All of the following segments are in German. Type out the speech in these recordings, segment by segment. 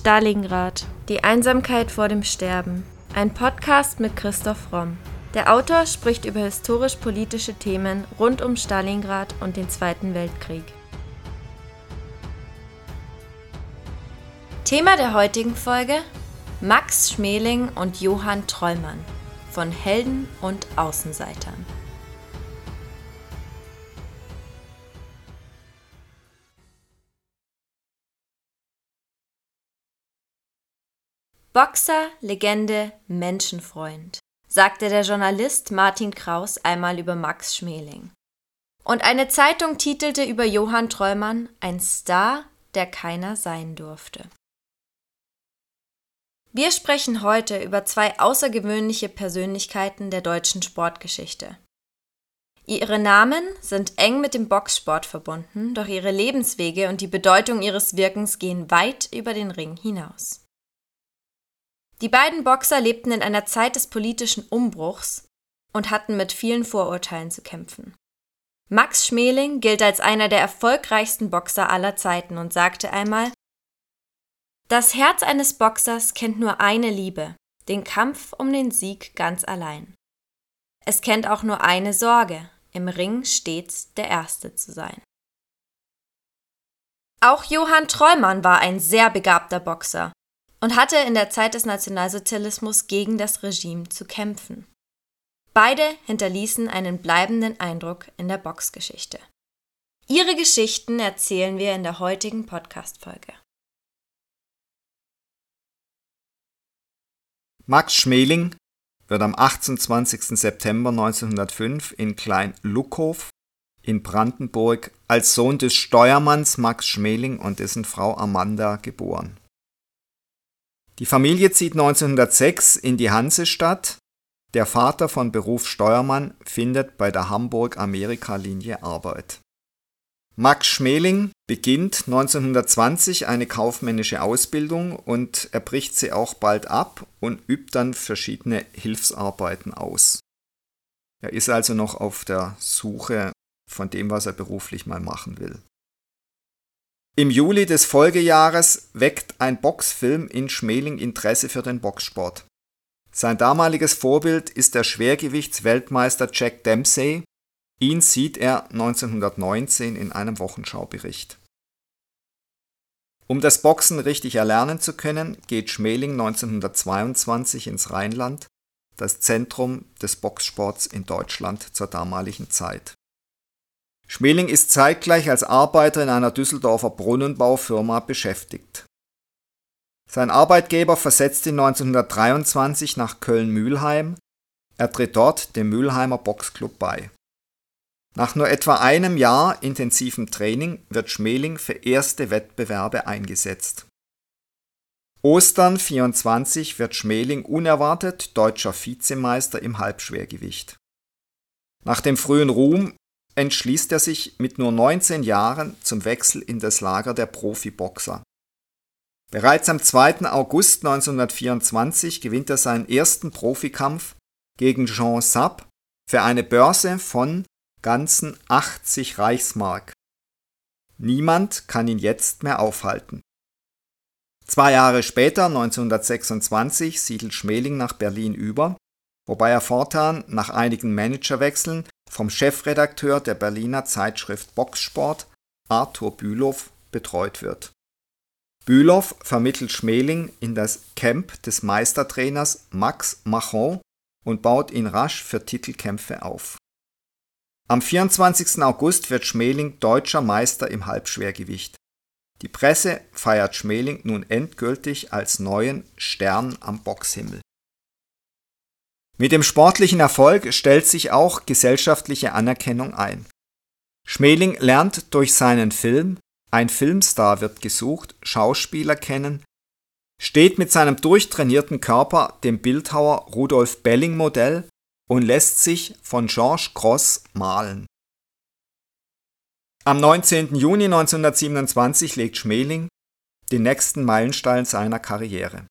Stalingrad. Die Einsamkeit vor dem Sterben. Ein Podcast mit Christoph Romm. Der Autor spricht über historisch-politische Themen rund um Stalingrad und den Zweiten Weltkrieg. Thema der heutigen Folge: Max Schmeling und Johann Trollmann von Helden und Außenseitern. Boxer, Legende, Menschenfreund, sagte der Journalist Martin Kraus einmal über Max Schmeling. Und eine Zeitung titelte über Johann Trollmann ein Star, der keiner sein durfte. Wir sprechen heute über zwei außergewöhnliche Persönlichkeiten der deutschen Sportgeschichte. Ihre Namen sind eng mit dem Boxsport verbunden, doch ihre Lebenswege und die Bedeutung ihres Wirkens gehen weit über den Ring hinaus. Die beiden Boxer lebten in einer Zeit des politischen Umbruchs und hatten mit vielen Vorurteilen zu kämpfen. Max Schmeling gilt als einer der erfolgreichsten Boxer aller Zeiten und sagte einmal, das Herz eines Boxers kennt nur eine Liebe, den Kampf um den Sieg ganz allein. Es kennt auch nur eine Sorge, im Ring stets der Erste zu sein. Auch Johann Trollmann war ein sehr begabter Boxer und hatte in der Zeit des Nationalsozialismus gegen das Regime zu kämpfen. Beide hinterließen einen bleibenden Eindruck in der Boxgeschichte. Ihre Geschichten erzählen wir in der heutigen Podcast-Folge. Max Schmeling wird am 28. September 1905 in Klein-Luckhof in Brandenburg als Sohn des Steuermanns Max Schmeling und dessen Frau Amanda geboren. Die Familie zieht 1906 in die Hansestadt. Der Vater von Beruf Steuermann findet bei der Hamburg-Amerika-Linie Arbeit. Max Schmeling beginnt 1920 eine kaufmännische Ausbildung und er bricht sie auch bald ab und übt dann verschiedene Hilfsarbeiten aus. Er ist also noch auf der Suche von dem, was er beruflich mal machen will. Im Juli des Folgejahres weckt ein Boxfilm in Schmeling Interesse für den Boxsport. Sein damaliges Vorbild ist der Schwergewichtsweltmeister Jack Dempsey. Ihn sieht er 1919 in einem Wochenschaubericht. Um das Boxen richtig erlernen zu können, geht Schmeling 1922 ins Rheinland, das Zentrum des Boxsports in Deutschland zur damaligen Zeit. Schmeling ist zeitgleich als Arbeiter in einer Düsseldorfer Brunnenbaufirma beschäftigt. Sein Arbeitgeber versetzt ihn 1923 nach Köln-Mülheim. Er tritt dort dem Mülheimer Boxclub bei. Nach nur etwa einem Jahr intensivem Training wird Schmeling für erste Wettbewerbe eingesetzt. Ostern 24 wird Schmeling unerwartet deutscher Vizemeister im Halbschwergewicht. Nach dem frühen Ruhm entschließt er sich mit nur 19 Jahren zum Wechsel in das Lager der Profiboxer. Bereits am 2. August 1924 gewinnt er seinen ersten Profikampf gegen Jean Sapp für eine Börse von ganzen 80 Reichsmark. Niemand kann ihn jetzt mehr aufhalten. Zwei Jahre später, 1926, siedelt Schmeling nach Berlin über, wobei er fortan nach einigen Managerwechseln vom Chefredakteur der Berliner Zeitschrift Boxsport, Arthur Bülow, betreut wird. Bülow vermittelt Schmeling in das Camp des Meistertrainers Max Machon und baut ihn rasch für Titelkämpfe auf. Am 24. August wird Schmeling deutscher Meister im Halbschwergewicht. Die Presse feiert Schmeling nun endgültig als neuen Stern am Boxhimmel. Mit dem sportlichen Erfolg stellt sich auch gesellschaftliche Anerkennung ein. Schmeling lernt durch seinen Film, ein Filmstar wird gesucht, Schauspieler kennen, steht mit seinem durchtrainierten Körper dem Bildhauer Rudolf Belling Modell und lässt sich von Georges Cross malen. Am 19. Juni 1927 legt Schmeling den nächsten Meilenstein seiner Karriere.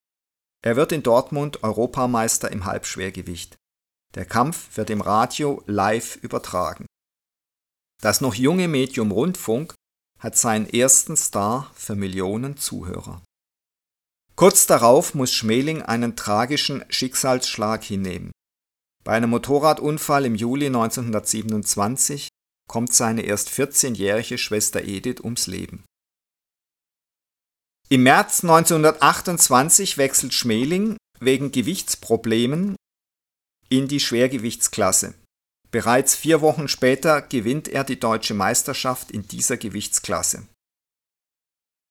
Er wird in Dortmund Europameister im Halbschwergewicht. Der Kampf wird im Radio live übertragen. Das noch junge Medium Rundfunk hat seinen ersten Star für Millionen Zuhörer. Kurz darauf muss Schmeling einen tragischen Schicksalsschlag hinnehmen. Bei einem Motorradunfall im Juli 1927 kommt seine erst 14-jährige Schwester Edith ums Leben. Im März 1928 wechselt Schmeling wegen Gewichtsproblemen in die Schwergewichtsklasse. Bereits vier Wochen später gewinnt er die deutsche Meisterschaft in dieser Gewichtsklasse.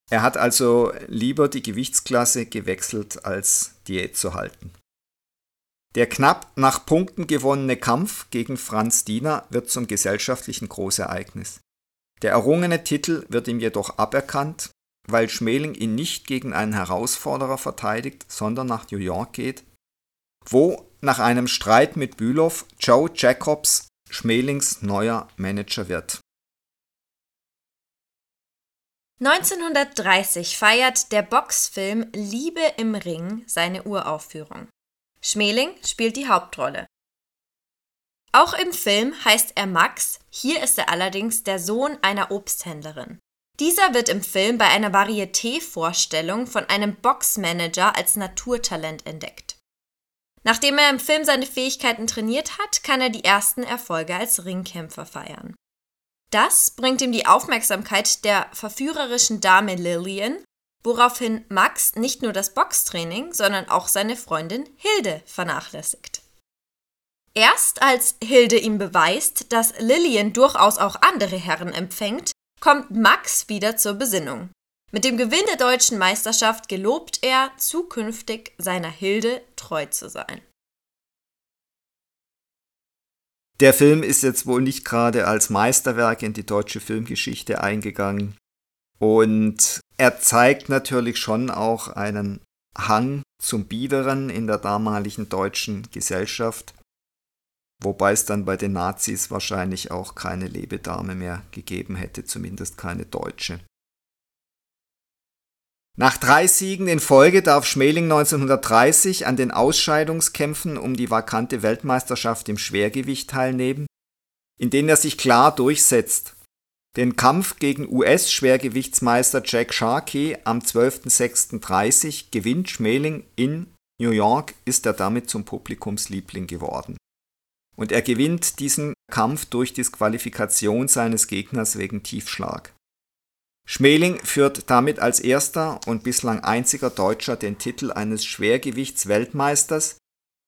Er hat also lieber die Gewichtsklasse gewechselt, als Diät zu halten. Der knapp nach Punkten gewonnene Kampf gegen Franz Diener wird zum gesellschaftlichen Großereignis. Der errungene Titel wird ihm jedoch aberkannt, weil Schmeling ihn nicht gegen einen Herausforderer verteidigt, sondern nach New York geht, wo nach einem Streit mit Bülow Joe Jacobs Schmelings neuer Manager wird. 1930 feiert der Boxfilm Liebe im Ring seine Uraufführung. Schmeling spielt die Hauptrolle. Auch im Film heißt er Max, hier ist er allerdings der Sohn einer Obsthändlerin. Dieser wird im Film bei einer Varieté-Vorstellung von einem Boxmanager als Naturtalent entdeckt. Nachdem er im Film seine Fähigkeiten trainiert hat, kann er die ersten Erfolge als Ringkämpfer feiern. Das bringt ihm die Aufmerksamkeit der verführerischen Dame Lillian woraufhin Max nicht nur das Boxtraining, sondern auch seine Freundin Hilde vernachlässigt. Erst als Hilde ihm beweist, dass Lillian durchaus auch andere Herren empfängt, kommt Max wieder zur Besinnung. Mit dem Gewinn der deutschen Meisterschaft gelobt er, zukünftig seiner Hilde treu zu sein. Der Film ist jetzt wohl nicht gerade als Meisterwerk in die deutsche Filmgeschichte eingegangen. Und er zeigt natürlich schon auch einen Hang zum Biederen in der damaligen deutschen Gesellschaft, wobei es dann bei den Nazis wahrscheinlich auch keine Lebedame mehr gegeben hätte, zumindest keine deutsche. Nach drei Siegen in Folge darf Schmeling 1930 an den Ausscheidungskämpfen um die vakante Weltmeisterschaft im Schwergewicht teilnehmen, in denen er sich klar durchsetzt den Kampf gegen US-Schwergewichtsmeister Jack Sharkey am 12.06.30 gewinnt Schmeling in New York, ist er damit zum Publikumsliebling geworden. Und er gewinnt diesen Kampf durch Disqualifikation seines Gegners wegen Tiefschlag. Schmeling führt damit als erster und bislang einziger Deutscher den Titel eines Schwergewichtsweltmeisters,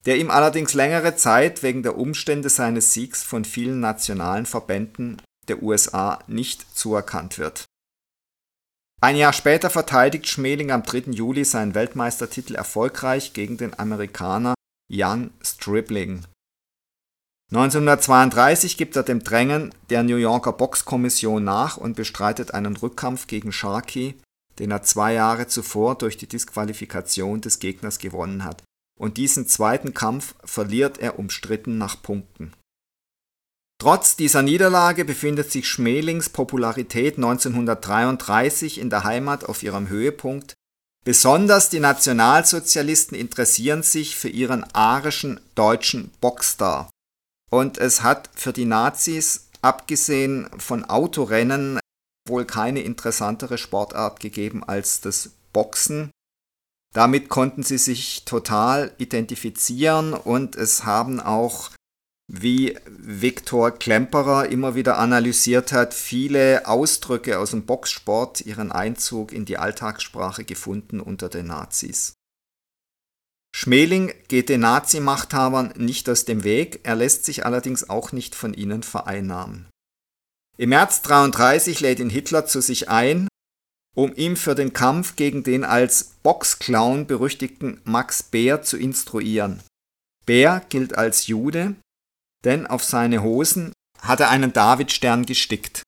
der ihm allerdings längere Zeit wegen der Umstände seines Siegs von vielen nationalen Verbänden der USA nicht zuerkannt wird. Ein Jahr später verteidigt Schmeling am 3. Juli seinen Weltmeistertitel erfolgreich gegen den Amerikaner Young Stribling. 1932 gibt er dem Drängen der New Yorker Boxkommission nach und bestreitet einen Rückkampf gegen Sharkey, den er zwei Jahre zuvor durch die Disqualifikation des Gegners gewonnen hat, und diesen zweiten Kampf verliert er umstritten nach Punkten. Trotz dieser Niederlage befindet sich Schmelings Popularität 1933 in der Heimat auf ihrem Höhepunkt, besonders die Nationalsozialisten interessieren sich für ihren arischen deutschen Boxstar. Und es hat für die Nazis, abgesehen von Autorennen, wohl keine interessantere Sportart gegeben als das Boxen. Damit konnten sie sich total identifizieren und es haben auch wie Viktor Klemperer immer wieder analysiert hat, viele Ausdrücke aus dem Boxsport ihren Einzug in die Alltagssprache gefunden unter den Nazis. Schmeling geht den Nazi-Machthabern nicht aus dem Weg, er lässt sich allerdings auch nicht von ihnen vereinnahmen. Im März 1933 lädt ihn Hitler zu sich ein, um ihm für den Kampf gegen den als Boxclown berüchtigten Max Beer zu instruieren. Beer gilt als Jude, denn auf seine Hosen hat er einen Davidstern gestickt.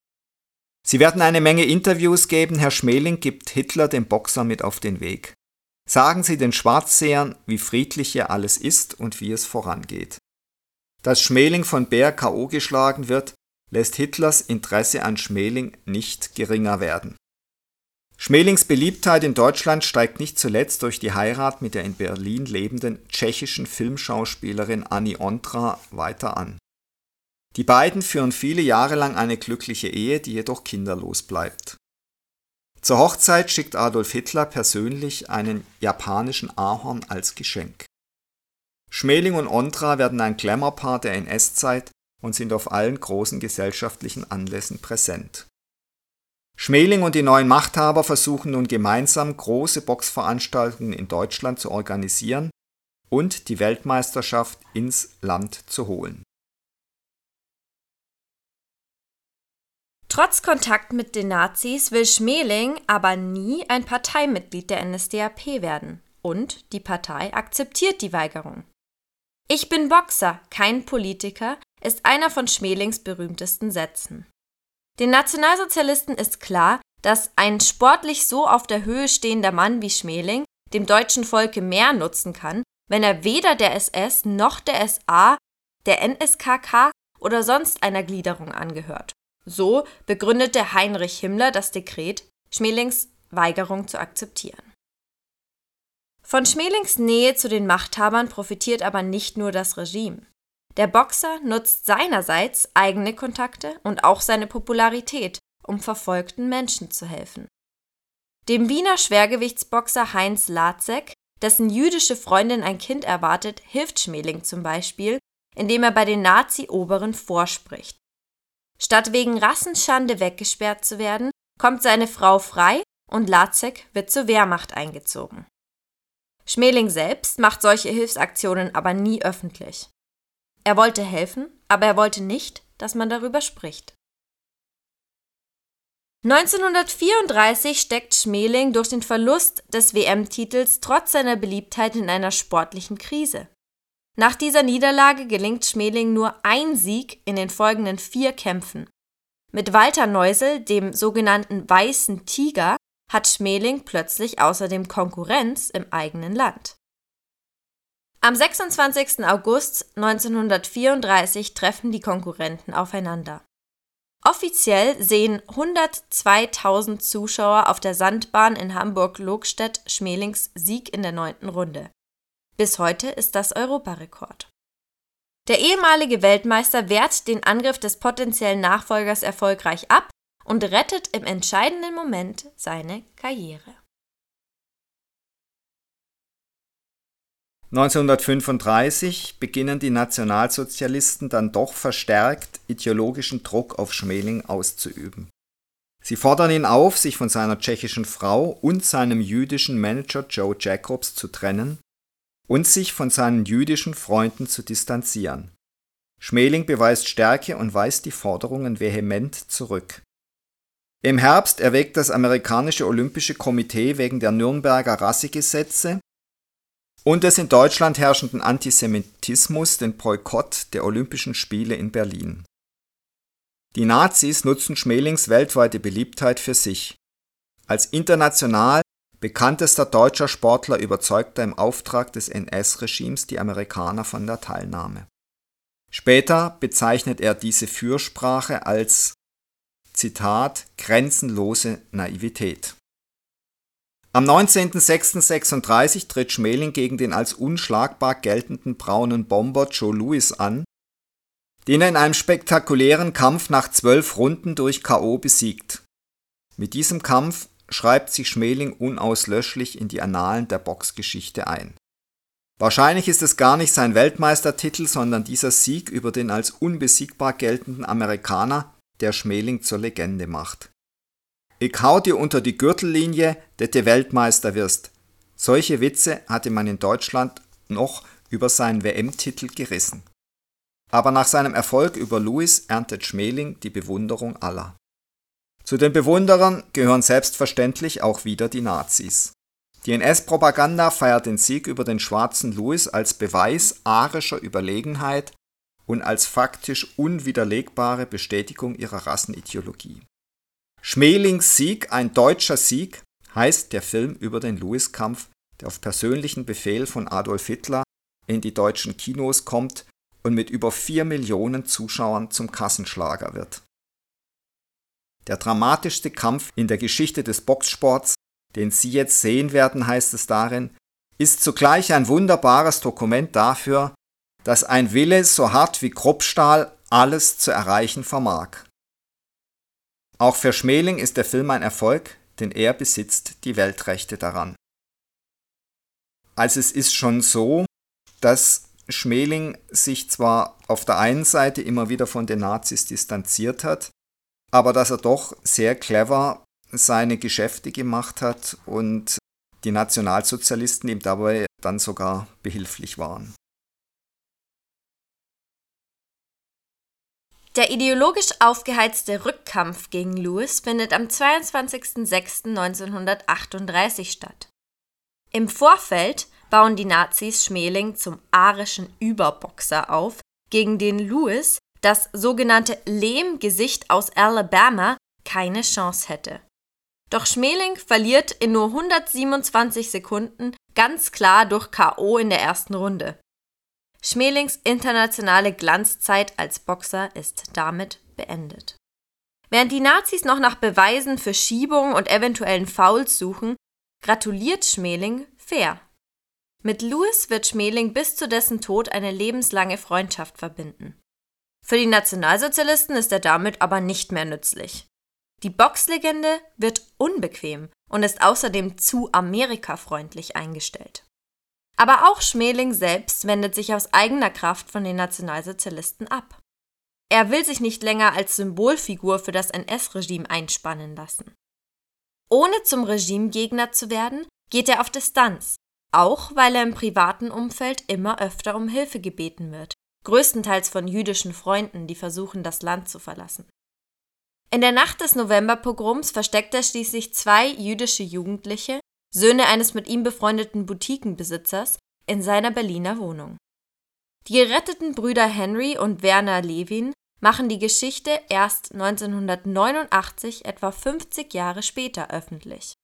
Sie werden eine Menge Interviews geben, Herr Schmeling gibt Hitler den Boxer mit auf den Weg. Sagen Sie den Schwarzsehern, wie friedlich hier alles ist und wie es vorangeht. Dass Schmeling von Bär K.O. geschlagen wird, lässt Hitlers Interesse an Schmeling nicht geringer werden. Schmelings Beliebtheit in Deutschland steigt nicht zuletzt durch die Heirat mit der in Berlin lebenden tschechischen Filmschauspielerin Annie Ondra weiter an. Die beiden führen viele Jahre lang eine glückliche Ehe, die jedoch kinderlos bleibt. Zur Hochzeit schickt Adolf Hitler persönlich einen japanischen Ahorn als Geschenk. Schmeling und Ondra werden ein Glamour-Paar der NS-Zeit und sind auf allen großen gesellschaftlichen Anlässen präsent. Schmeling und die neuen Machthaber versuchen nun gemeinsam große Boxveranstaltungen in Deutschland zu organisieren und die Weltmeisterschaft ins Land zu holen. Trotz Kontakt mit den Nazis will Schmeling aber nie ein Parteimitglied der NSDAP werden und die Partei akzeptiert die Weigerung. Ich bin Boxer, kein Politiker ist einer von Schmelings berühmtesten Sätzen. Den Nationalsozialisten ist klar, dass ein sportlich so auf der Höhe stehender Mann wie Schmeling dem deutschen Volke mehr nutzen kann, wenn er weder der SS noch der SA, der NSKK oder sonst einer Gliederung angehört. So begründete Heinrich Himmler das Dekret, Schmelings Weigerung zu akzeptieren. Von Schmelings Nähe zu den Machthabern profitiert aber nicht nur das Regime. Der Boxer nutzt seinerseits eigene Kontakte und auch seine Popularität, um verfolgten Menschen zu helfen. Dem Wiener Schwergewichtsboxer Heinz Latzek, dessen jüdische Freundin ein Kind erwartet, hilft Schmeling zum Beispiel, indem er bei den Nazi-Oberen vorspricht. Statt wegen Rassenschande weggesperrt zu werden, kommt seine Frau frei und Lazek wird zur Wehrmacht eingezogen. Schmeling selbst macht solche Hilfsaktionen aber nie öffentlich. Er wollte helfen, aber er wollte nicht, dass man darüber spricht. 1934 steckt Schmeling durch den Verlust des WM-Titels trotz seiner Beliebtheit in einer sportlichen Krise. Nach dieser Niederlage gelingt Schmeling nur ein Sieg in den folgenden vier Kämpfen. Mit Walter Neusel, dem sogenannten Weißen Tiger, hat Schmeling plötzlich außerdem Konkurrenz im eigenen Land. Am 26. August 1934 treffen die Konkurrenten aufeinander. Offiziell sehen 102.000 Zuschauer auf der Sandbahn in Hamburg-Lokstedt Schmelings Sieg in der neunten Runde. Bis heute ist das Europarekord. Der ehemalige Weltmeister wehrt den Angriff des potenziellen Nachfolgers erfolgreich ab und rettet im entscheidenden Moment seine Karriere. 1935 beginnen die Nationalsozialisten dann doch verstärkt ideologischen Druck auf Schmeling auszuüben. Sie fordern ihn auf, sich von seiner tschechischen Frau und seinem jüdischen Manager Joe Jacobs zu trennen und sich von seinen jüdischen Freunden zu distanzieren. Schmeling beweist Stärke und weist die Forderungen vehement zurück. Im Herbst erwägt das amerikanische Olympische Komitee wegen der Nürnberger Rassegesetze und des in Deutschland herrschenden Antisemitismus den Boykott der Olympischen Spiele in Berlin. Die Nazis nutzen Schmelings weltweite Beliebtheit für sich. Als international bekanntester deutscher Sportler überzeugte im Auftrag des NS-Regimes die Amerikaner von der Teilnahme. Später bezeichnet er diese Fürsprache als Zitat grenzenlose Naivität. Am 19.06.36 tritt Schmeling gegen den als unschlagbar geltenden braunen Bomber Joe Louis an, den er in einem spektakulären Kampf nach zwölf Runden durch K.O. besiegt. Mit diesem Kampf schreibt sich Schmeling unauslöschlich in die Annalen der Boxgeschichte ein. Wahrscheinlich ist es gar nicht sein Weltmeistertitel, sondern dieser Sieg über den als unbesiegbar geltenden Amerikaner, der Schmeling zur Legende macht. Ich hau dir unter die Gürtellinie, dass du Weltmeister wirst. Solche Witze hatte man in Deutschland noch über seinen WM-Titel gerissen. Aber nach seinem Erfolg über Louis erntet Schmeling die Bewunderung aller. Zu den Bewunderern gehören selbstverständlich auch wieder die Nazis. Die NS-Propaganda feiert den Sieg über den schwarzen Louis als Beweis arischer Überlegenheit und als faktisch unwiderlegbare Bestätigung ihrer Rassenideologie. Schmelings Sieg, ein deutscher Sieg, heißt der Film über den Louis-Kampf, der auf persönlichen Befehl von Adolf Hitler in die deutschen Kinos kommt und mit über vier Millionen Zuschauern zum Kassenschlager wird. Der dramatischste Kampf in der Geschichte des Boxsports, den Sie jetzt sehen werden, heißt es darin, ist zugleich ein wunderbares Dokument dafür, dass ein Wille so hart wie Kruppstahl alles zu erreichen vermag. Auch für Schmeling ist der Film ein Erfolg, denn er besitzt die Weltrechte daran. Also es ist schon so, dass Schmeling sich zwar auf der einen Seite immer wieder von den Nazis distanziert hat, aber dass er doch sehr clever seine Geschäfte gemacht hat und die Nationalsozialisten ihm dabei dann sogar behilflich waren. Der ideologisch aufgeheizte Rückkampf gegen Lewis findet am 22.06.1938 statt. Im Vorfeld bauen die Nazis Schmeling zum arischen Überboxer auf, gegen den Lewis, das sogenannte Lehmgesicht aus Alabama, keine Chance hätte. Doch Schmeling verliert in nur 127 Sekunden ganz klar durch KO in der ersten Runde. Schmelings internationale Glanzzeit als Boxer ist damit beendet. Während die Nazis noch nach Beweisen für Schiebung und eventuellen Fouls suchen, gratuliert Schmeling fair. Mit Louis wird Schmeling bis zu dessen Tod eine lebenslange Freundschaft verbinden. Für die Nationalsozialisten ist er damit aber nicht mehr nützlich. Die Boxlegende wird unbequem und ist außerdem zu amerikafreundlich eingestellt. Aber auch Schmeling selbst wendet sich aus eigener Kraft von den Nationalsozialisten ab. Er will sich nicht länger als Symbolfigur für das NS-Regime einspannen lassen. Ohne zum Regimegegner zu werden, geht er auf Distanz, auch weil er im privaten Umfeld immer öfter um Hilfe gebeten wird, größtenteils von jüdischen Freunden, die versuchen, das Land zu verlassen. In der Nacht des Novemberpogroms versteckt er schließlich zwei jüdische Jugendliche, Söhne eines mit ihm befreundeten Boutiquenbesitzers, in seiner Berliner Wohnung. Die geretteten Brüder Henry und Werner Levin machen die Geschichte erst 1989, etwa 50 Jahre später, öffentlich.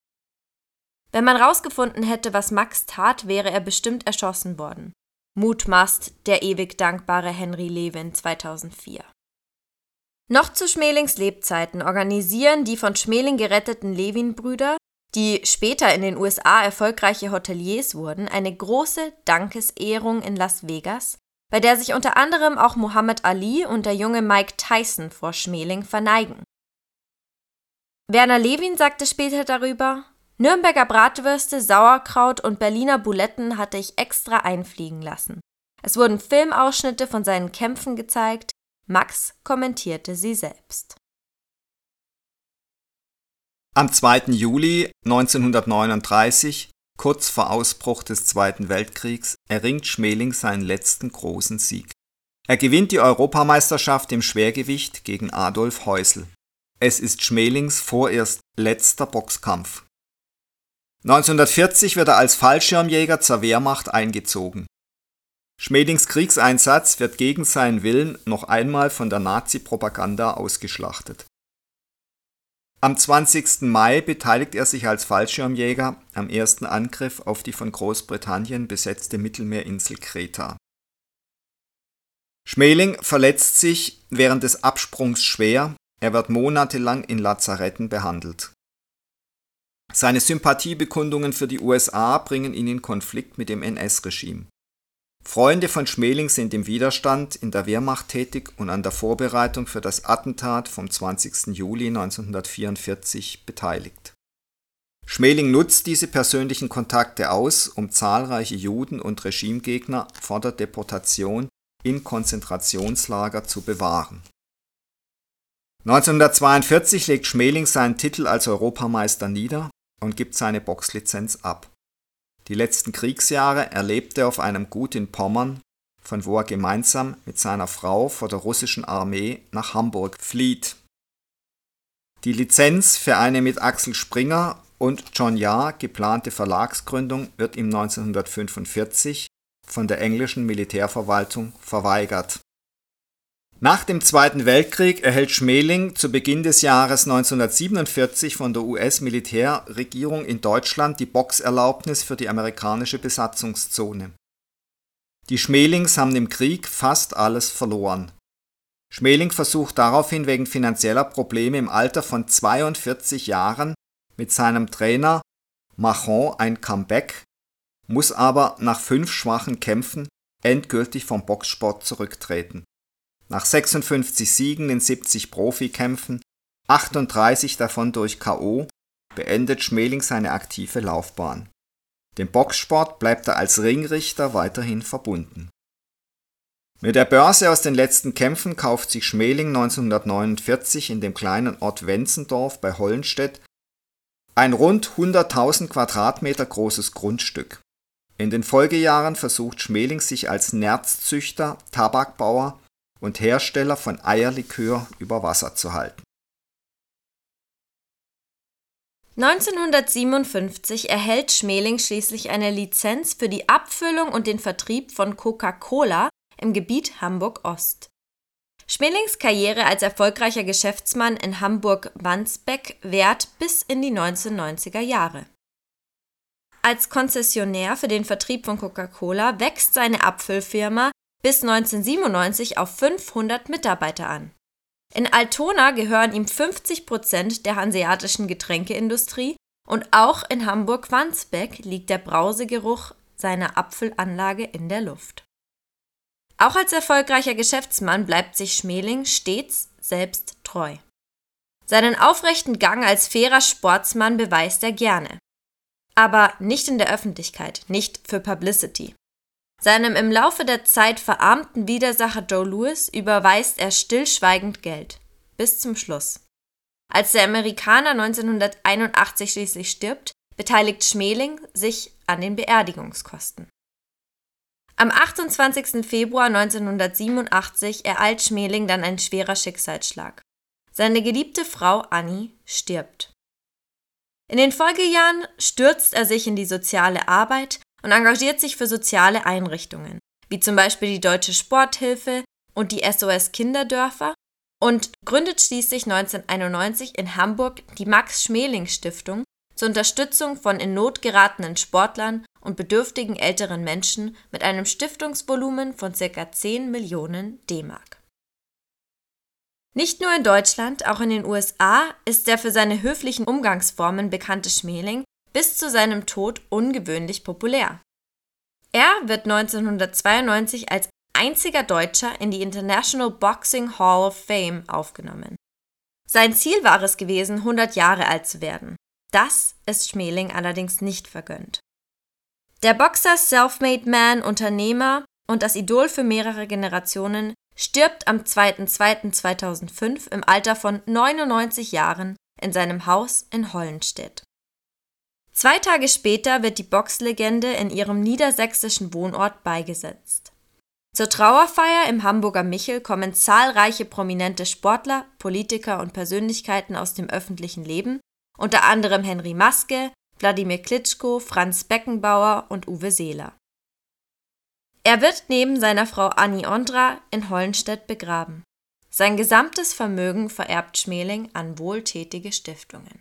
Wenn man rausgefunden hätte, was Max tat, wäre er bestimmt erschossen worden, mutmaßt der ewig dankbare Henry Levin 2004. Noch zu Schmelings Lebzeiten organisieren die von Schmeling geretteten Levin-Brüder die später in den USA erfolgreiche Hoteliers wurden, eine große Dankesehrung in Las Vegas, bei der sich unter anderem auch Muhammad Ali und der junge Mike Tyson vor Schmeling verneigen. Werner Levin sagte später darüber, Nürnberger Bratwürste, Sauerkraut und Berliner Buletten hatte ich extra einfliegen lassen. Es wurden Filmausschnitte von seinen Kämpfen gezeigt, Max kommentierte sie selbst. Am 2. Juli 1939, kurz vor Ausbruch des Zweiten Weltkriegs, erringt Schmeling seinen letzten großen Sieg. Er gewinnt die Europameisterschaft im Schwergewicht gegen Adolf Häusl. Es ist Schmelings vorerst letzter Boxkampf. 1940 wird er als Fallschirmjäger zur Wehrmacht eingezogen. Schmelings Kriegseinsatz wird gegen seinen Willen noch einmal von der Nazi-Propaganda ausgeschlachtet. Am 20. Mai beteiligt er sich als Fallschirmjäger am ersten Angriff auf die von Großbritannien besetzte Mittelmeerinsel Kreta. Schmeling verletzt sich während des Absprungs schwer, er wird monatelang in Lazaretten behandelt. Seine Sympathiebekundungen für die USA bringen ihn in Konflikt mit dem NS-Regime. Freunde von Schmeling sind im Widerstand in der Wehrmacht tätig und an der Vorbereitung für das Attentat vom 20. Juli 1944 beteiligt. Schmeling nutzt diese persönlichen Kontakte aus, um zahlreiche Juden und Regimegegner vor der Deportation in Konzentrationslager zu bewahren. 1942 legt Schmeling seinen Titel als Europameister nieder und gibt seine Boxlizenz ab. Die letzten Kriegsjahre erlebte er auf einem Gut in Pommern, von wo er gemeinsam mit seiner Frau vor der russischen Armee nach Hamburg flieht. Die Lizenz für eine mit Axel Springer und John Jahr geplante Verlagsgründung wird ihm 1945 von der englischen Militärverwaltung verweigert nach dem Zweiten Weltkrieg erhält Schmeling zu Beginn des Jahres 1947 von der US-Militärregierung in Deutschland die Boxerlaubnis für die amerikanische Besatzungszone. Die Schmelings haben im Krieg fast alles verloren. Schmeling versucht daraufhin wegen finanzieller Probleme im Alter von 42 Jahren mit seinem Trainer Machon ein Comeback, muss aber nach fünf schwachen Kämpfen endgültig vom Boxsport zurücktreten nach 56 Siegen in 70 Profikämpfen, 38 davon durch KO, beendet Schmeling seine aktive Laufbahn. Dem Boxsport bleibt er als Ringrichter weiterhin verbunden. Mit der Börse aus den letzten Kämpfen kauft sich Schmeling 1949 in dem kleinen Ort Wenzendorf bei Hollenstedt ein rund 100.000 Quadratmeter großes Grundstück. In den Folgejahren versucht Schmeling sich als Nerzzüchter, Tabakbauer und Hersteller von Eierlikör über Wasser zu halten. 1957 erhält Schmeling schließlich eine Lizenz für die Abfüllung und den Vertrieb von Coca-Cola im Gebiet Hamburg-Ost. Schmelings Karriere als erfolgreicher Geschäftsmann in Hamburg-Wandsbek währt bis in die 1990er Jahre. Als Konzessionär für den Vertrieb von Coca-Cola wächst seine Abfüllfirma bis 1997 auf 500 Mitarbeiter an in Altona gehören ihm 50 Prozent der hanseatischen Getränkeindustrie und auch in Hamburg-Wandsbek liegt der Brausegeruch seiner Apfelanlage in der Luft. Auch als erfolgreicher Geschäftsmann bleibt sich Schmeling stets selbst treu. Seinen aufrechten Gang als fairer Sportsmann beweist er gerne. Aber nicht in der Öffentlichkeit, nicht für Publicity. Seinem im Laufe der Zeit verarmten Widersacher Joe Louis überweist er stillschweigend Geld. Bis zum Schluss. Als der Amerikaner 1981 schließlich stirbt, beteiligt Schmeling sich an den Beerdigungskosten. Am 28. Februar 1987 ereilt Schmeling dann ein schwerer Schicksalsschlag. Seine geliebte Frau Annie stirbt. In den Folgejahren stürzt er sich in die soziale Arbeit und engagiert sich für soziale Einrichtungen, wie zum Beispiel die Deutsche Sporthilfe und die SOS Kinderdörfer und gründet schließlich 1991 in Hamburg die Max Schmeling Stiftung zur Unterstützung von in Not geratenen Sportlern und bedürftigen älteren Menschen mit einem Stiftungsvolumen von ca. 10 Millionen D-Mark. Nicht nur in Deutschland, auch in den USA ist der für seine höflichen Umgangsformen bekannte Schmeling bis zu seinem Tod ungewöhnlich populär. Er wird 1992 als einziger Deutscher in die International Boxing Hall of Fame aufgenommen. Sein Ziel war es gewesen, 100 Jahre alt zu werden. Das ist Schmeling allerdings nicht vergönnt. Der Boxer Selfmade Man, Unternehmer und das Idol für mehrere Generationen stirbt am 2.2.2005 im Alter von 99 Jahren in seinem Haus in Hollenstedt. Zwei Tage später wird die Boxlegende in ihrem niedersächsischen Wohnort beigesetzt. Zur Trauerfeier im Hamburger Michel kommen zahlreiche prominente Sportler, Politiker und Persönlichkeiten aus dem öffentlichen Leben, unter anderem Henry Maske, Wladimir Klitschko, Franz Beckenbauer und Uwe Seeler. Er wird neben seiner Frau Annie Ondra in Hollenstedt begraben. Sein gesamtes Vermögen vererbt Schmeling an wohltätige Stiftungen.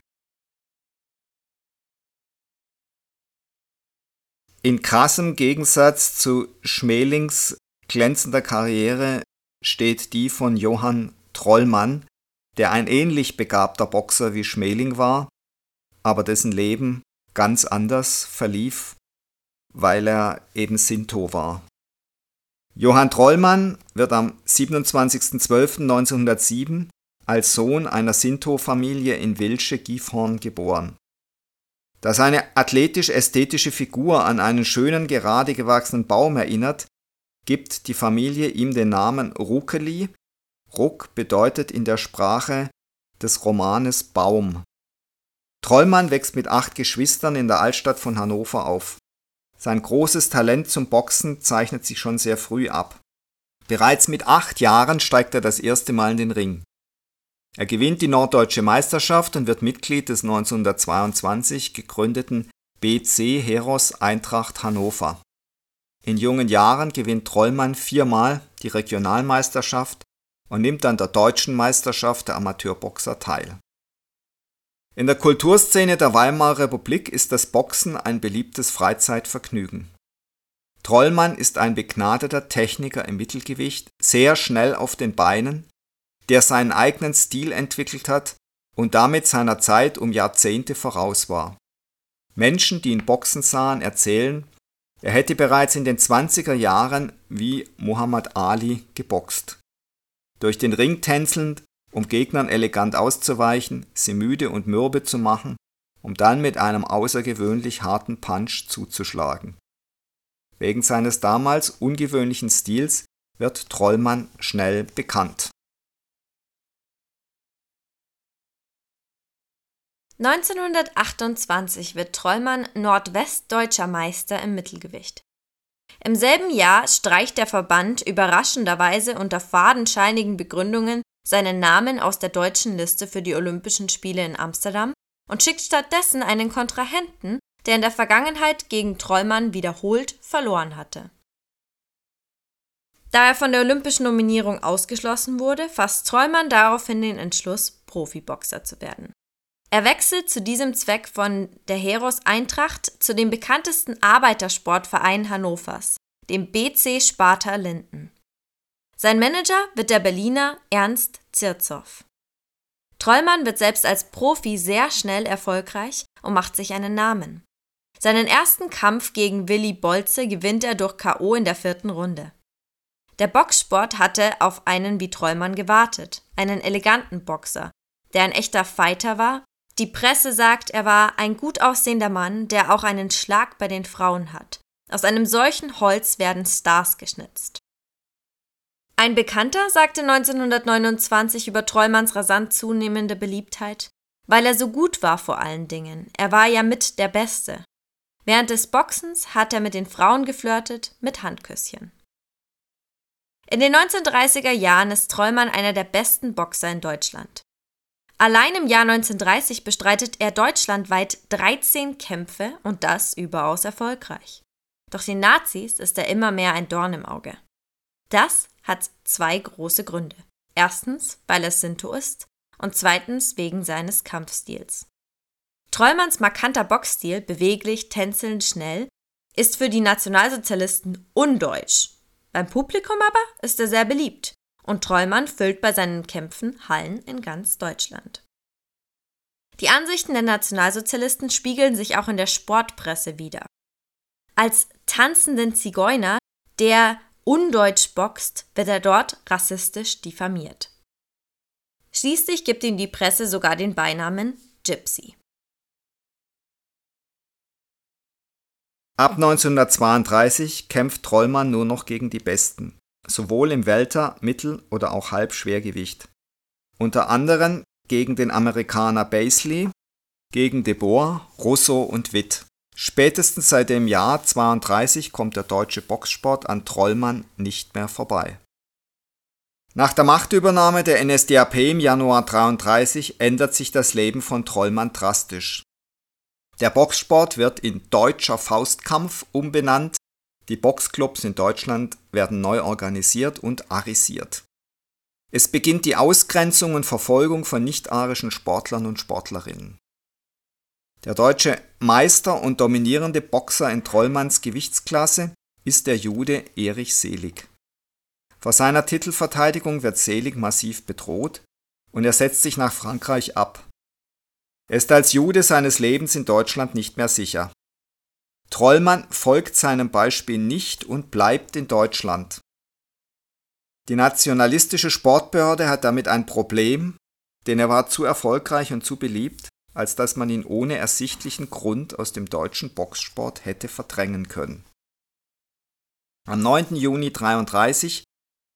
In krassem Gegensatz zu Schmelings glänzender Karriere steht die von Johann Trollmann, der ein ähnlich begabter Boxer wie Schmeling war, aber dessen Leben ganz anders verlief, weil er eben Sinto war. Johann Trollmann wird am 27.12.1907 als Sohn einer Sinto-Familie in Wilsche Gifhorn geboren. Da seine athletisch-ästhetische Figur an einen schönen, gerade gewachsenen Baum erinnert, gibt die Familie ihm den Namen Ruckeli. Ruck bedeutet in der Sprache des Romanes Baum. Trollmann wächst mit acht Geschwistern in der Altstadt von Hannover auf. Sein großes Talent zum Boxen zeichnet sich schon sehr früh ab. Bereits mit acht Jahren steigt er das erste Mal in den Ring. Er gewinnt die Norddeutsche Meisterschaft und wird Mitglied des 1922 gegründeten BC Heros Eintracht Hannover. In jungen Jahren gewinnt Trollmann viermal die Regionalmeisterschaft und nimmt an der Deutschen Meisterschaft der Amateurboxer teil. In der Kulturszene der Weimarer Republik ist das Boxen ein beliebtes Freizeitvergnügen. Trollmann ist ein begnadeter Techniker im Mittelgewicht, sehr schnell auf den Beinen der seinen eigenen Stil entwickelt hat und damit seiner Zeit um Jahrzehnte voraus war. Menschen, die ihn boxen sahen, erzählen, er hätte bereits in den 20er Jahren wie Muhammad Ali geboxt. Durch den Ring tänzelnd, um Gegnern elegant auszuweichen, sie müde und mürbe zu machen um dann mit einem außergewöhnlich harten Punch zuzuschlagen. Wegen seines damals ungewöhnlichen Stils wird Trollmann schnell bekannt. 1928 wird Trollmann nordwestdeutscher Meister im Mittelgewicht. Im selben Jahr streicht der Verband überraschenderweise unter fadenscheinigen Begründungen seinen Namen aus der deutschen Liste für die Olympischen Spiele in Amsterdam und schickt stattdessen einen Kontrahenten, der in der Vergangenheit gegen Trollmann wiederholt verloren hatte. Da er von der olympischen Nominierung ausgeschlossen wurde, fasst Trollmann daraufhin den Entschluss, Profiboxer zu werden. Er wechselt zu diesem Zweck von der Heros Eintracht zu dem bekanntesten Arbeitersportverein Hannovers, dem BC Sparta Linden. Sein Manager wird der Berliner Ernst Zirzow. Trollmann wird selbst als Profi sehr schnell erfolgreich und macht sich einen Namen. Seinen ersten Kampf gegen Willi Bolze gewinnt er durch K.O. in der vierten Runde. Der Boxsport hatte auf einen wie Trollmann gewartet, einen eleganten Boxer, der ein echter Fighter war. Die Presse sagt, er war ein gut aussehender Mann, der auch einen Schlag bei den Frauen hat. Aus einem solchen Holz werden Stars geschnitzt. Ein Bekannter sagte 1929 über Trollmanns rasant zunehmende Beliebtheit, weil er so gut war vor allen Dingen. Er war ja mit der Beste. Während des Boxens hat er mit den Frauen geflirtet, mit Handküsschen. In den 1930er Jahren ist Trollmann einer der besten Boxer in Deutschland. Allein im Jahr 1930 bestreitet er deutschlandweit 13 Kämpfe und das überaus erfolgreich. Doch den Nazis ist er immer mehr ein Dorn im Auge. Das hat zwei große Gründe. Erstens, weil er Sinto ist und zweitens wegen seines Kampfstils. Trollmanns markanter Boxstil, beweglich, tänzelnd, schnell, ist für die Nationalsozialisten undeutsch. Beim Publikum aber ist er sehr beliebt und Trollmann füllt bei seinen Kämpfen Hallen in ganz Deutschland. Die Ansichten der Nationalsozialisten spiegeln sich auch in der Sportpresse wider. Als tanzenden Zigeuner, der undeutsch boxt, wird er dort rassistisch diffamiert. Schließlich gibt ihm die Presse sogar den Beinamen Gypsy. Ab 1932 kämpft Trollmann nur noch gegen die Besten, sowohl im Welter-, Mittel- oder auch Halbschwergewicht. Unter anderem gegen den Amerikaner Baisley, gegen De Boer, Russo und Witt. Spätestens seit dem Jahr 32 kommt der deutsche Boxsport an Trollmann nicht mehr vorbei. Nach der Machtübernahme der NSDAP im Januar 33 ändert sich das Leben von Trollmann drastisch. Der Boxsport wird in Deutscher Faustkampf umbenannt, die Boxclubs in Deutschland werden neu organisiert und arisiert. Es beginnt die Ausgrenzung und Verfolgung von nicht-arischen Sportlern und Sportlerinnen. Der deutsche Meister und dominierende Boxer in Trollmanns Gewichtsklasse ist der Jude Erich Selig. Vor seiner Titelverteidigung wird Selig massiv bedroht und er setzt sich nach Frankreich ab. Er ist als Jude seines Lebens in Deutschland nicht mehr sicher. Trollmann folgt seinem Beispiel nicht und bleibt in Deutschland. Die nationalistische Sportbehörde hat damit ein Problem, denn er war zu erfolgreich und zu beliebt, als dass man ihn ohne ersichtlichen Grund aus dem deutschen Boxsport hätte verdrängen können. Am 9. Juni 1933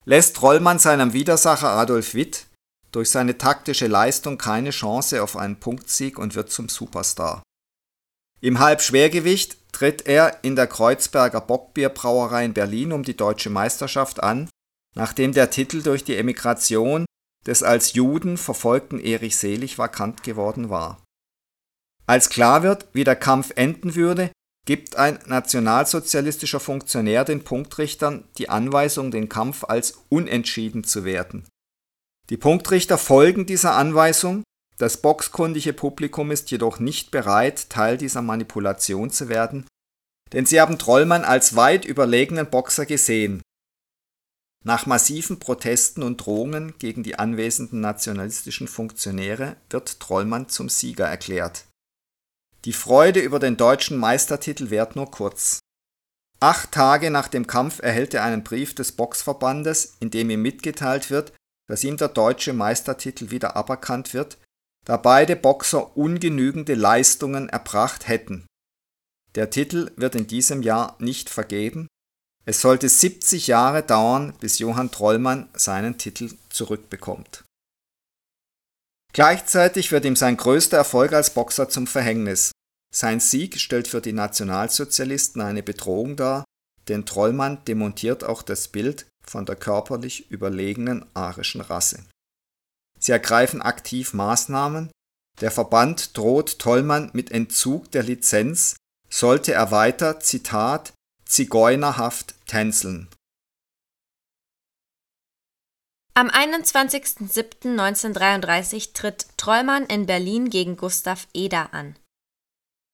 lässt Rollmann seinem Widersacher Adolf Witt durch seine taktische Leistung keine Chance auf einen Punktsieg und wird zum Superstar. Im Halbschwergewicht tritt er in der Kreuzberger Bockbierbrauerei in Berlin um die deutsche Meisterschaft an, nachdem der Titel durch die Emigration des als Juden verfolgten Erich Selig vakant geworden war. Als klar wird, wie der Kampf enden würde, gibt ein nationalsozialistischer Funktionär den Punktrichtern die Anweisung, den Kampf als unentschieden zu werten. Die Punktrichter folgen dieser Anweisung, das boxkundige Publikum ist jedoch nicht bereit, Teil dieser Manipulation zu werden, denn sie haben Trollmann als weit überlegenen Boxer gesehen. Nach massiven Protesten und Drohungen gegen die anwesenden nationalistischen Funktionäre wird Trollmann zum Sieger erklärt. Die Freude über den deutschen Meistertitel währt nur kurz. Acht Tage nach dem Kampf erhält er einen Brief des Boxverbandes, in dem ihm mitgeteilt wird, dass ihm der deutsche Meistertitel wieder aberkannt wird, da beide Boxer ungenügende Leistungen erbracht hätten. Der Titel wird in diesem Jahr nicht vergeben. Es sollte 70 Jahre dauern, bis Johann Trollmann seinen Titel zurückbekommt. Gleichzeitig wird ihm sein größter Erfolg als Boxer zum Verhängnis. Sein Sieg stellt für die Nationalsozialisten eine Bedrohung dar, denn Trollmann demontiert auch das Bild von der körperlich überlegenen arischen Rasse. Sie ergreifen aktiv Maßnahmen. Der Verband droht Tollmann mit Entzug der Lizenz, sollte er weiter, Zitat, zigeunerhaft tänzeln. Am 21.07.1933 tritt Trollmann in Berlin gegen Gustav Eder an.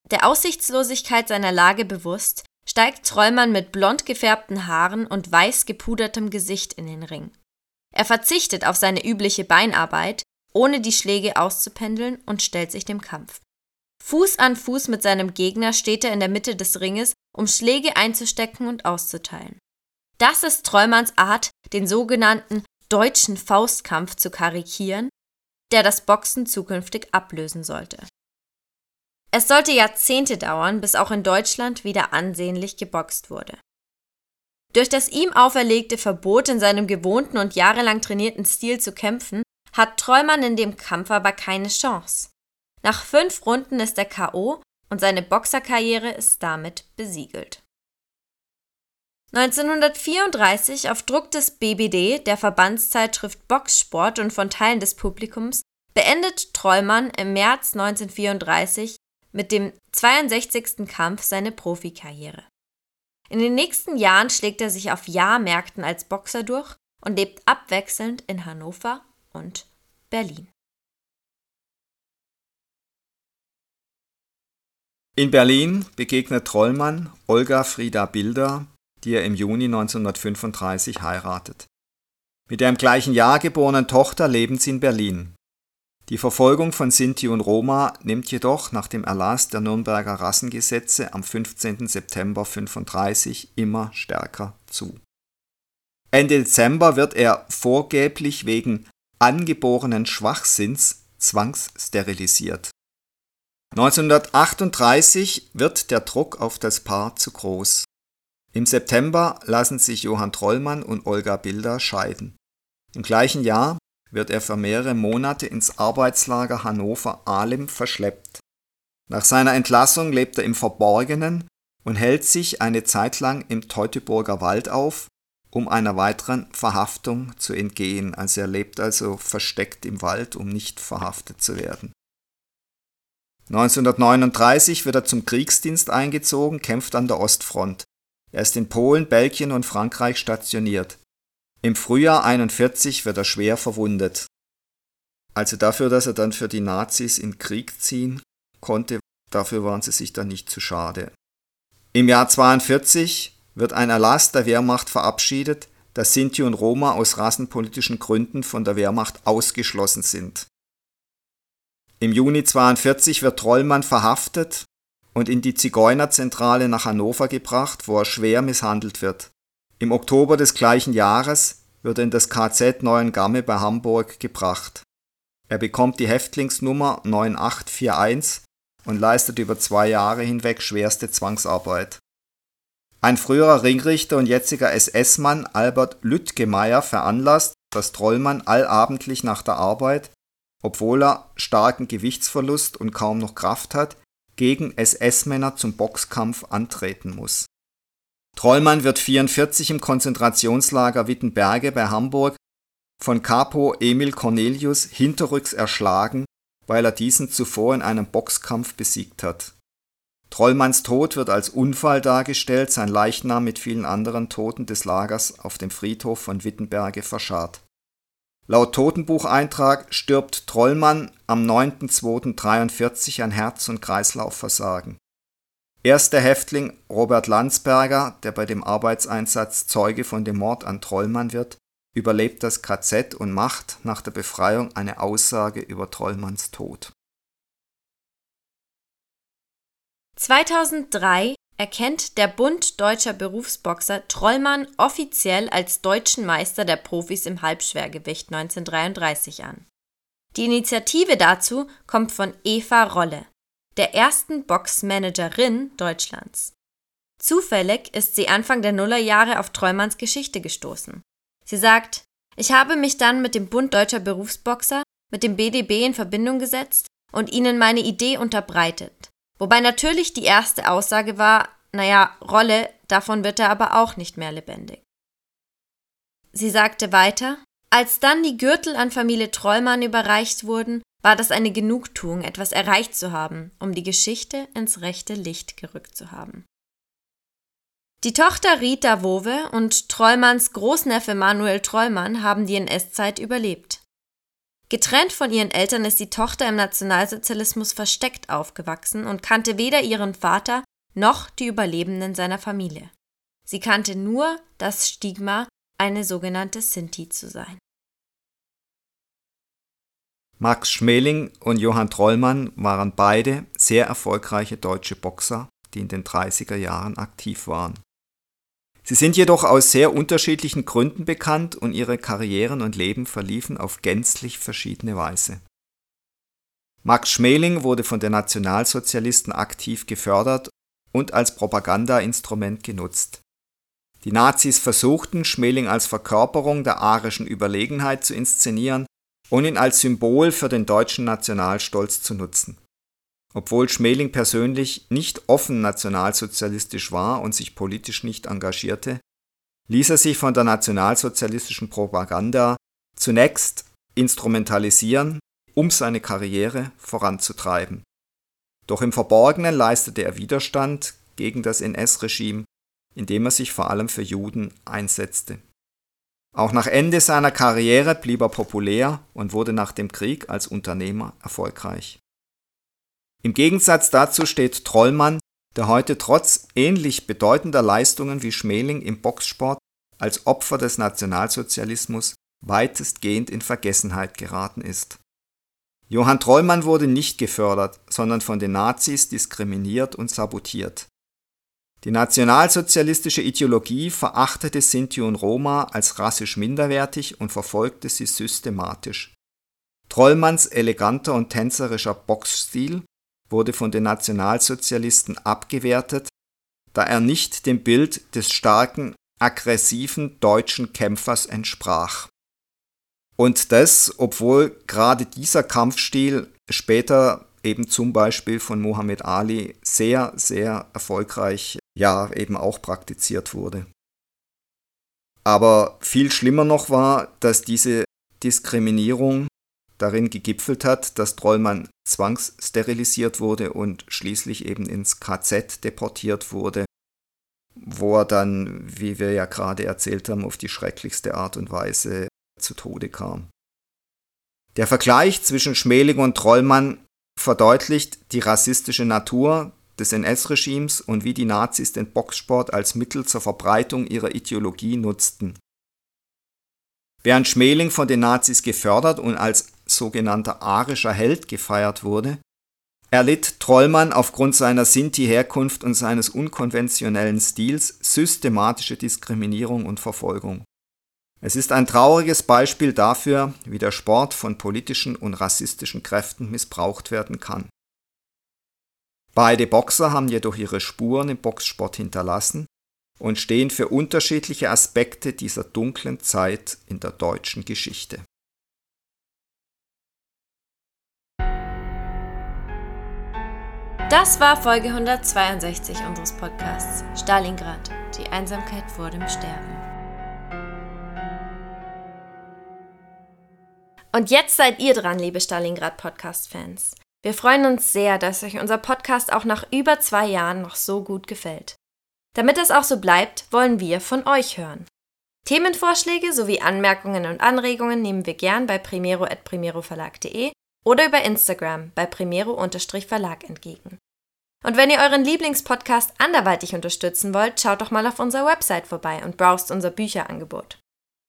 Der Aussichtslosigkeit seiner Lage bewusst, steigt Trollmann mit blond gefärbten Haaren und weiß gepudertem Gesicht in den Ring. Er verzichtet auf seine übliche Beinarbeit, ohne die Schläge auszupendeln und stellt sich dem Kampf. Fuß an Fuß mit seinem Gegner steht er in der Mitte des Ringes, um Schläge einzustecken und auszuteilen. Das ist Trollmanns Art, den sogenannten deutschen Faustkampf zu karikieren, der das Boxen zukünftig ablösen sollte. Es sollte Jahrzehnte dauern, bis auch in Deutschland wieder ansehnlich geboxt wurde. Durch das ihm auferlegte Verbot, in seinem gewohnten und jahrelang trainierten Stil zu kämpfen, hat Trollmann in dem Kampf aber keine Chance. Nach fünf Runden ist er K.O. und seine Boxerkarriere ist damit besiegelt. 1934 auf Druck des BBD, der Verbandszeitschrift Boxsport und von Teilen des Publikums, beendet Trollmann im März 1934 mit dem 62. Kampf seine Profikarriere. In den nächsten Jahren schlägt er sich auf Jahrmärkten als Boxer durch und lebt abwechselnd in Hannover und Berlin. In Berlin begegnet Trollmann Olga Frieda Bilder, die er im Juni 1935 heiratet. Mit der im gleichen Jahr geborenen Tochter leben sie in Berlin. Die Verfolgung von Sinti und Roma nimmt jedoch nach dem Erlass der Nürnberger Rassengesetze am 15. September 1935 immer stärker zu. Ende Dezember wird er vorgeblich wegen angeborenen Schwachsinns zwangssterilisiert. 1938 wird der Druck auf das Paar zu groß. Im September lassen sich Johann Trollmann und Olga Bilder scheiden. Im gleichen Jahr wird er für mehrere Monate ins Arbeitslager Hannover-Ahlem verschleppt. Nach seiner Entlassung lebt er im Verborgenen und hält sich eine Zeit lang im Teutoburger Wald auf, um einer weiteren Verhaftung zu entgehen. Also er lebt also versteckt im Wald, um nicht verhaftet zu werden. 1939 wird er zum Kriegsdienst eingezogen, kämpft an der Ostfront. Er ist in Polen, Belgien und Frankreich stationiert. Im Frühjahr 41 wird er schwer verwundet. Also dafür, dass er dann für die Nazis in Krieg ziehen konnte, dafür waren sie sich dann nicht zu schade. Im Jahr 42 wird ein Erlass der Wehrmacht verabschiedet, dass Sinti und Roma aus rassenpolitischen Gründen von der Wehrmacht ausgeschlossen sind. Im Juni 42 wird Trollmann verhaftet und in die Zigeunerzentrale nach Hannover gebracht, wo er schwer misshandelt wird. Im Oktober des gleichen Jahres wird er in das KZ Neuengamme bei Hamburg gebracht. Er bekommt die Häftlingsnummer 9841 und leistet über zwei Jahre hinweg schwerste Zwangsarbeit. Ein früherer Ringrichter und jetziger SS-Mann Albert Lüttgemeier veranlasst, dass Trollmann allabendlich nach der Arbeit, obwohl er starken Gewichtsverlust und kaum noch Kraft hat, gegen SS-Männer zum Boxkampf antreten muss. Trollmann wird 44 im Konzentrationslager Wittenberge bei Hamburg von Capo Emil Cornelius hinterrücks erschlagen, weil er diesen zuvor in einem Boxkampf besiegt hat. Trollmanns Tod wird als Unfall dargestellt, sein Leichnam mit vielen anderen Toten des Lagers auf dem Friedhof von Wittenberge verscharrt. Laut Totenbucheintrag stirbt Trollmann am 9.2.43 an Herz- und Kreislaufversagen. Erster Häftling Robert Landsberger, der bei dem Arbeitseinsatz Zeuge von dem Mord an Trollmann wird, überlebt das KZ und macht nach der Befreiung eine Aussage über Trollmanns Tod. 2003 erkennt der Bund deutscher Berufsboxer Trollmann offiziell als deutschen Meister der Profis im Halbschwergewicht 1933 an Die Initiative dazu kommt von Eva Rolle, der ersten Boxmanagerin Deutschlands. Zufällig ist sie Anfang der Nullerjahre auf Treumanns Geschichte gestoßen. Sie sagt, ich habe mich dann mit dem Bund Deutscher Berufsboxer, mit dem BDB in Verbindung gesetzt und ihnen meine Idee unterbreitet. Wobei natürlich die erste Aussage war, naja, Rolle, davon wird er aber auch nicht mehr lebendig. Sie sagte weiter, als dann die Gürtel an Familie Trollmann überreicht wurden, war das eine Genugtuung, etwas erreicht zu haben, um die Geschichte ins rechte Licht gerückt zu haben. Die Tochter Rita Wowe und Trollmanns Großneffe Manuel Trollmann haben die NS-Zeit überlebt. Getrennt von ihren Eltern ist die Tochter im Nationalsozialismus versteckt aufgewachsen und kannte weder ihren Vater noch die Überlebenden seiner Familie. Sie kannte nur das Stigma, eine sogenannte Sinti zu sein. Max Schmeling und Johann Trollmann waren beide sehr erfolgreiche deutsche Boxer, die in den 30er Jahren aktiv waren. Sie sind jedoch aus sehr unterschiedlichen Gründen bekannt und ihre Karrieren und Leben verliefen auf gänzlich verschiedene Weise. Max Schmeling wurde von den Nationalsozialisten aktiv gefördert und als Propagandainstrument genutzt. Die Nazis versuchten, Schmeling als Verkörperung der arischen Überlegenheit zu inszenieren und ihn als Symbol für den deutschen Nationalstolz zu nutzen. Obwohl Schmeling persönlich nicht offen nationalsozialistisch war und sich politisch nicht engagierte, ließ er sich von der nationalsozialistischen Propaganda zunächst instrumentalisieren, um seine Karriere voranzutreiben. Doch im Verborgenen leistete er Widerstand gegen das NS-Regime, indem er sich vor allem für Juden einsetzte. Auch nach Ende seiner Karriere blieb er populär und wurde nach dem Krieg als Unternehmer erfolgreich. Im Gegensatz dazu steht Trollmann, der heute trotz ähnlich bedeutender Leistungen wie Schmeling im Boxsport als Opfer des Nationalsozialismus weitestgehend in Vergessenheit geraten ist. Johann Trollmann wurde nicht gefördert, sondern von den Nazis diskriminiert und sabotiert. Die nationalsozialistische Ideologie verachtete Sinti und Roma als rassisch minderwertig und verfolgte sie systematisch. Trollmanns eleganter und tänzerischer Boxstil wurde von den Nationalsozialisten abgewertet, da er nicht dem Bild des starken, aggressiven deutschen Kämpfers entsprach. Und das, obwohl gerade dieser Kampfstil später eben zum Beispiel von Muhammad Ali sehr, sehr erfolgreich, ja, eben auch praktiziert wurde. Aber viel schlimmer noch war, dass diese Diskriminierung darin gegipfelt hat, dass Trollmann zwangssterilisiert wurde und schließlich eben ins KZ deportiert wurde, wo er dann, wie wir ja gerade erzählt haben, auf die schrecklichste Art und Weise zu Tode kam. Der Vergleich zwischen Schmeling und Trollmann verdeutlicht die rassistische Natur des NS-Regimes und wie die Nazis den Boxsport als Mittel zur Verbreitung ihrer Ideologie nutzten. Während Schmeling von den Nazis gefördert und als sogenannter arischer Held gefeiert wurde, erlitt Trollmann aufgrund seiner Sinti-Herkunft und seines unkonventionellen Stils systematische Diskriminierung und Verfolgung. Es ist ein trauriges Beispiel dafür, wie der Sport von politischen und rassistischen Kräften missbraucht werden kann. Beide Boxer haben jedoch ihre Spuren im Boxsport hinterlassen und stehen für unterschiedliche Aspekte dieser dunklen Zeit in der deutschen Geschichte. Das war Folge 162 unseres Podcasts Stalingrad, die Einsamkeit vor dem Sterben. Und jetzt seid ihr dran, liebe Stalingrad Podcast-Fans. Wir freuen uns sehr, dass euch unser Podcast auch nach über zwei Jahren noch so gut gefällt. Damit es auch so bleibt, wollen wir von euch hören. Themenvorschläge sowie Anmerkungen und Anregungen nehmen wir gern bei primero.primeroverlag.de oder über Instagram bei primero-verlag entgegen. Und wenn ihr euren Lieblingspodcast anderweitig unterstützen wollt, schaut doch mal auf unserer Website vorbei und browst unser Bücherangebot.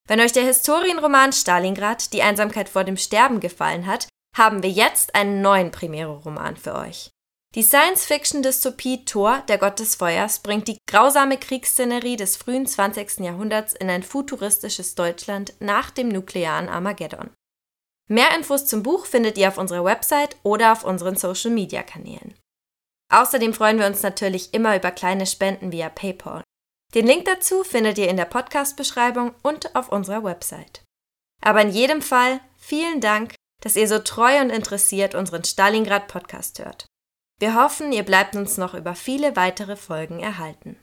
Wenn euch der Historienroman Stalingrad, die Einsamkeit vor dem Sterben gefallen hat, haben wir jetzt einen neuen Primero-Roman für euch. Die Science-Fiction-Dystopie Thor, der Gott des Feuers, bringt die grausame Kriegsszenerie des frühen 20. Jahrhunderts in ein futuristisches Deutschland nach dem nuklearen Armageddon. Mehr Infos zum Buch findet ihr auf unserer Website oder auf unseren Social Media Kanälen. Außerdem freuen wir uns natürlich immer über kleine Spenden via PayPal. Den Link dazu findet ihr in der Podcast-Beschreibung und auf unserer Website. Aber in jedem Fall vielen Dank, dass ihr so treu und interessiert unseren Stalingrad Podcast hört. Wir hoffen, ihr bleibt uns noch über viele weitere Folgen erhalten.